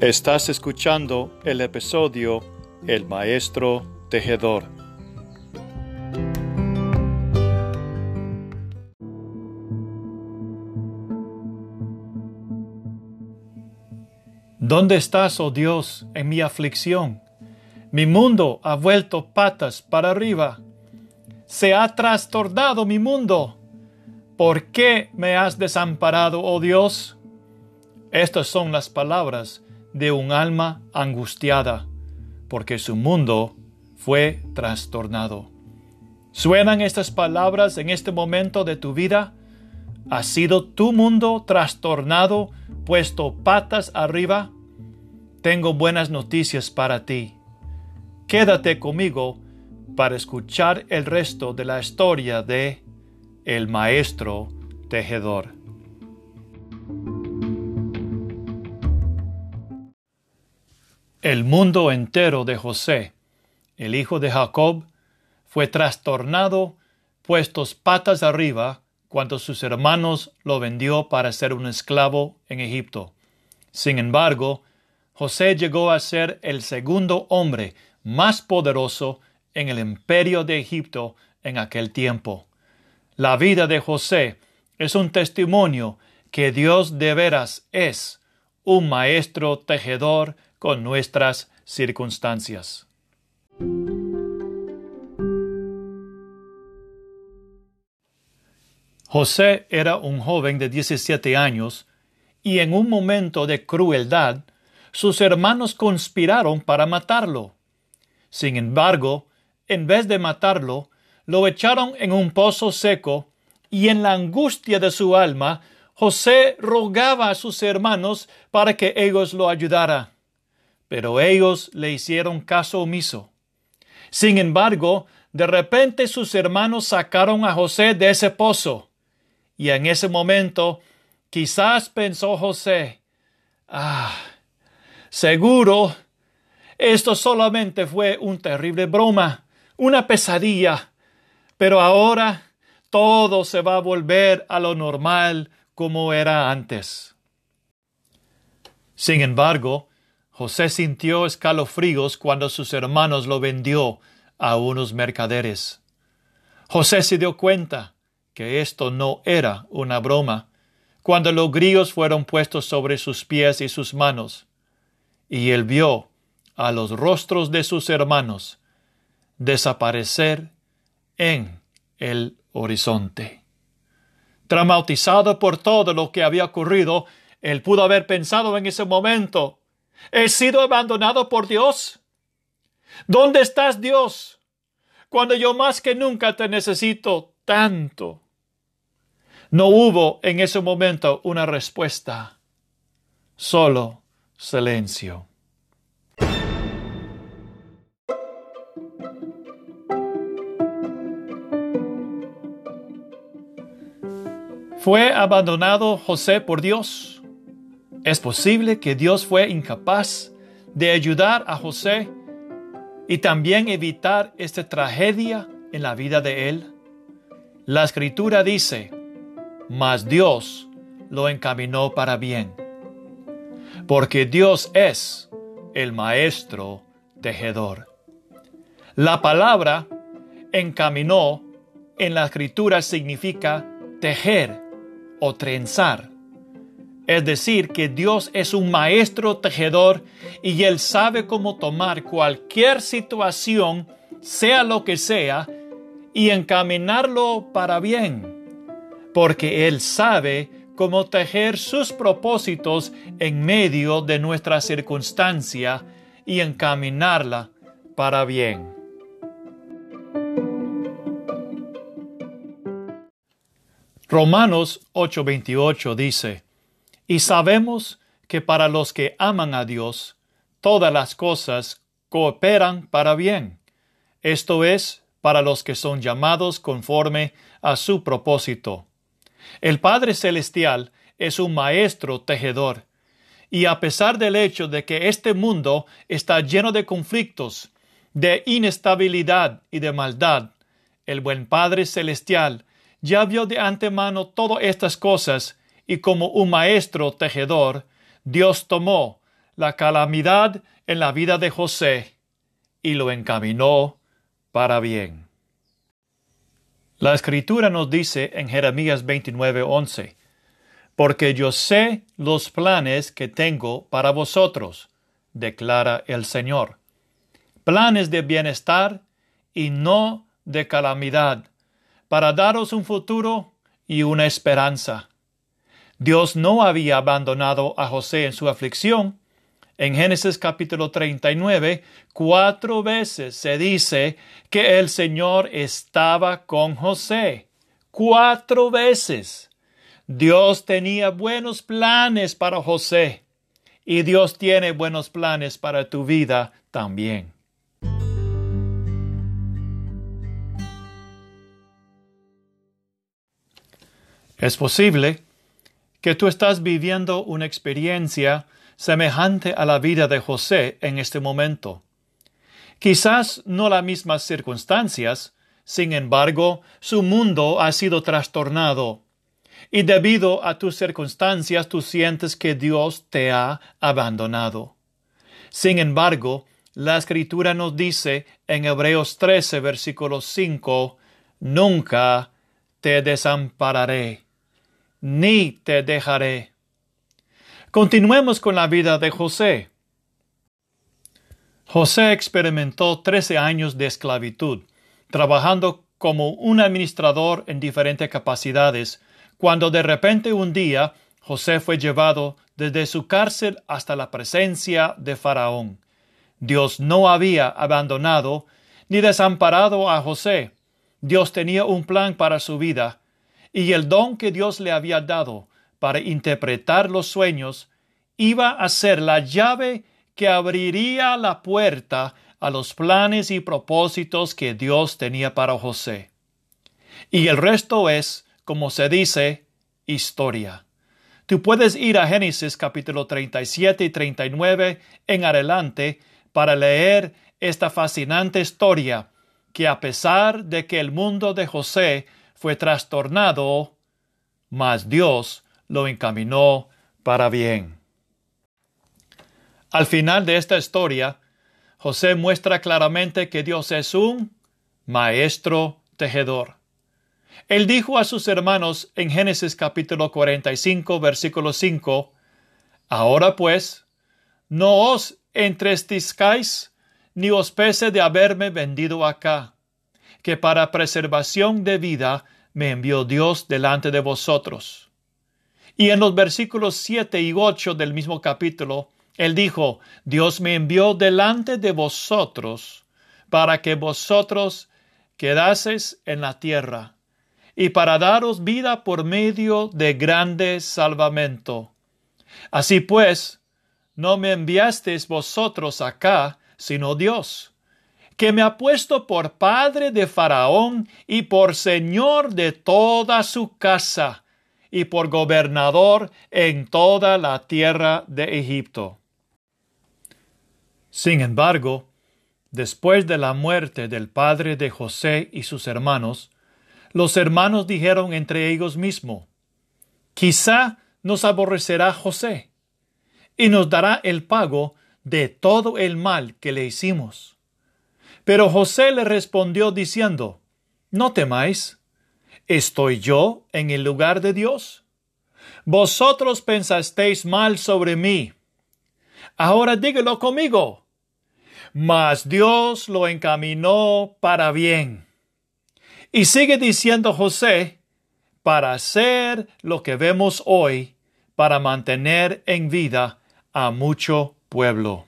Estás escuchando el episodio El Maestro Tejedor. ¿Dónde estás, oh Dios, en mi aflicción? Mi mundo ha vuelto patas para arriba. Se ha trastornado mi mundo. ¿Por qué me has desamparado, oh Dios? Estas son las palabras de un alma angustiada, porque su mundo fue trastornado. ¿Suenan estas palabras en este momento de tu vida? ¿Ha sido tu mundo trastornado, puesto patas arriba? Tengo buenas noticias para ti. Quédate conmigo para escuchar el resto de la historia de El Maestro Tejedor. El mundo entero de José, el hijo de Jacob, fue trastornado, puestos patas arriba, cuando sus hermanos lo vendió para ser un esclavo en Egipto. Sin embargo, José llegó a ser el segundo hombre más poderoso en el imperio de Egipto en aquel tiempo. La vida de José es un testimonio que Dios de veras es un maestro tejedor con nuestras circunstancias. José era un joven de 17 años y en un momento de crueldad sus hermanos conspiraron para matarlo. Sin embargo, en vez de matarlo, lo echaron en un pozo seco y en la angustia de su alma, José rogaba a sus hermanos para que ellos lo ayudaran pero ellos le hicieron caso omiso. Sin embargo, de repente sus hermanos sacaron a José de ese pozo. Y en ese momento, quizás pensó José, ah, seguro, esto solamente fue un terrible broma, una pesadilla, pero ahora todo se va a volver a lo normal como era antes. Sin embargo, José sintió escalofríos cuando sus hermanos lo vendió a unos mercaderes. José se dio cuenta que esto no era una broma cuando los grillos fueron puestos sobre sus pies y sus manos, y él vio a los rostros de sus hermanos desaparecer en el horizonte. Traumatizado por todo lo que había ocurrido, él pudo haber pensado en ese momento ¿He sido abandonado por Dios? ¿Dónde estás, Dios? Cuando yo más que nunca te necesito tanto. No hubo en ese momento una respuesta, solo silencio. ¿Fue abandonado José por Dios? Es posible que Dios fue incapaz de ayudar a José y también evitar esta tragedia en la vida de él. La escritura dice, mas Dios lo encaminó para bien, porque Dios es el maestro tejedor. La palabra encaminó en la escritura significa tejer o trenzar. Es decir, que Dios es un maestro tejedor y Él sabe cómo tomar cualquier situación, sea lo que sea, y encaminarlo para bien. Porque Él sabe cómo tejer sus propósitos en medio de nuestra circunstancia y encaminarla para bien. Romanos 8:28 dice, y sabemos que para los que aman a Dios, todas las cosas cooperan para bien. Esto es, para los que son llamados conforme a su propósito. El Padre Celestial es un maestro tejedor, y a pesar del hecho de que este mundo está lleno de conflictos, de inestabilidad y de maldad, el buen Padre Celestial ya vio de antemano todas estas cosas y como un maestro tejedor, Dios tomó la calamidad en la vida de José y lo encaminó para bien. La escritura nos dice en Jeremías 29:11, Porque yo sé los planes que tengo para vosotros, declara el Señor, planes de bienestar y no de calamidad, para daros un futuro y una esperanza. Dios no había abandonado a José en su aflicción. En Génesis capítulo 39, cuatro veces se dice que el Señor estaba con José. Cuatro veces. Dios tenía buenos planes para José y Dios tiene buenos planes para tu vida también. Es posible que tú estás viviendo una experiencia semejante a la vida de José en este momento. Quizás no las mismas circunstancias, sin embargo, su mundo ha sido trastornado. Y debido a tus circunstancias tú sientes que Dios te ha abandonado. Sin embargo, la escritura nos dice en Hebreos 13, versículo 5, Nunca te desampararé ni te dejaré. Continuemos con la vida de José. José experimentó trece años de esclavitud, trabajando como un administrador en diferentes capacidades, cuando de repente un día José fue llevado desde su cárcel hasta la presencia de Faraón. Dios no había abandonado ni desamparado a José. Dios tenía un plan para su vida, y el don que Dios le había dado para interpretar los sueños iba a ser la llave que abriría la puerta a los planes y propósitos que Dios tenía para José. Y el resto es, como se dice, historia. Tú puedes ir a Génesis capítulo 37 y 39 en adelante para leer esta fascinante historia que a pesar de que el mundo de José fue trastornado, mas Dios lo encaminó para bien. Al final de esta historia, José muestra claramente que Dios es un maestro tejedor. Él dijo a sus hermanos en Génesis capítulo 45, versículo 5, Ahora pues, no os entristezcáis ni os pese de haberme vendido acá, que para preservación de vida me envió Dios delante de vosotros. Y en los versículos 7 y 8 del mismo capítulo, él dijo, Dios me envió delante de vosotros para que vosotros quedaseis en la tierra y para daros vida por medio de grande salvamento. Así pues, no me enviasteis vosotros acá, sino Dios que me ha puesto por padre de Faraón y por señor de toda su casa y por gobernador en toda la tierra de Egipto. Sin embargo, después de la muerte del padre de José y sus hermanos, los hermanos dijeron entre ellos mismos, Quizá nos aborrecerá José y nos dará el pago de todo el mal que le hicimos. Pero José le respondió diciendo, No temáis, ¿estoy yo en el lugar de Dios? Vosotros pensasteis mal sobre mí. Ahora dígalo conmigo. Mas Dios lo encaminó para bien. Y sigue diciendo José, para hacer lo que vemos hoy, para mantener en vida a mucho pueblo.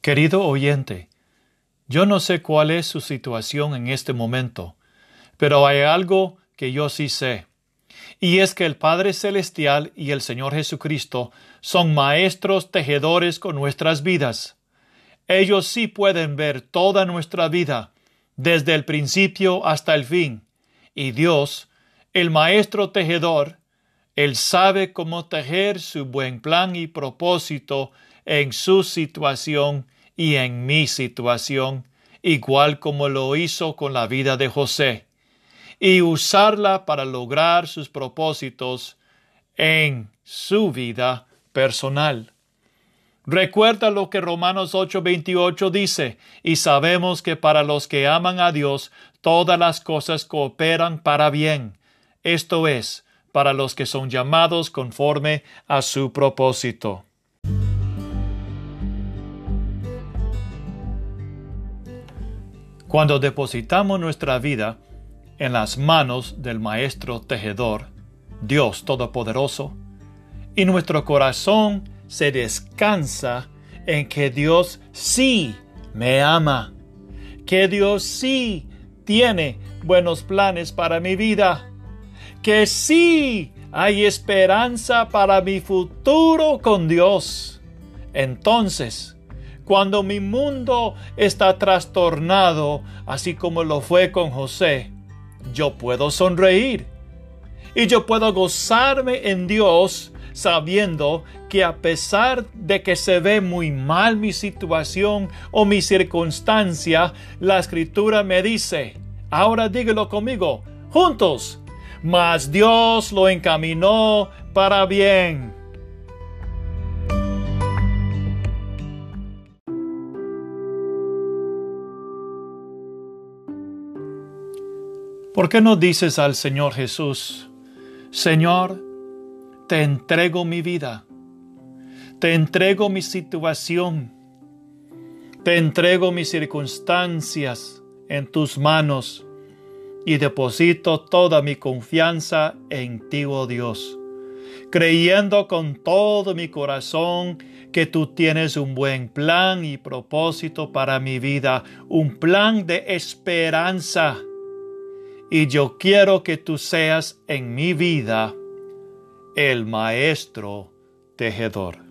Querido oyente, yo no sé cuál es su situación en este momento, pero hay algo que yo sí sé, y es que el Padre Celestial y el Señor Jesucristo son maestros tejedores con nuestras vidas. Ellos sí pueden ver toda nuestra vida, desde el principio hasta el fin, y Dios, el Maestro Tejedor, Él sabe cómo tejer su buen plan y propósito en su situación y en mi situación, igual como lo hizo con la vida de José, y usarla para lograr sus propósitos en su vida personal. Recuerda lo que Romanos 8:28 dice, y sabemos que para los que aman a Dios, todas las cosas cooperan para bien. Esto es, para los que son llamados conforme a su propósito. Cuando depositamos nuestra vida en las manos del Maestro Tejedor, Dios Todopoderoso, y nuestro corazón se descansa en que Dios sí me ama, que Dios sí tiene buenos planes para mi vida, que sí hay esperanza para mi futuro con Dios. Entonces, cuando mi mundo está trastornado, así como lo fue con José, yo puedo sonreír y yo puedo gozarme en Dios sabiendo que a pesar de que se ve muy mal mi situación o mi circunstancia, la escritura me dice, ahora dígalo conmigo, juntos, mas Dios lo encaminó para bien. ¿Por qué no dices al Señor Jesús, Señor, te entrego mi vida, te entrego mi situación, te entrego mis circunstancias en tus manos y deposito toda mi confianza en ti, oh Dios, creyendo con todo mi corazón que tú tienes un buen plan y propósito para mi vida, un plan de esperanza. Y yo quiero que tú seas en mi vida el maestro tejedor.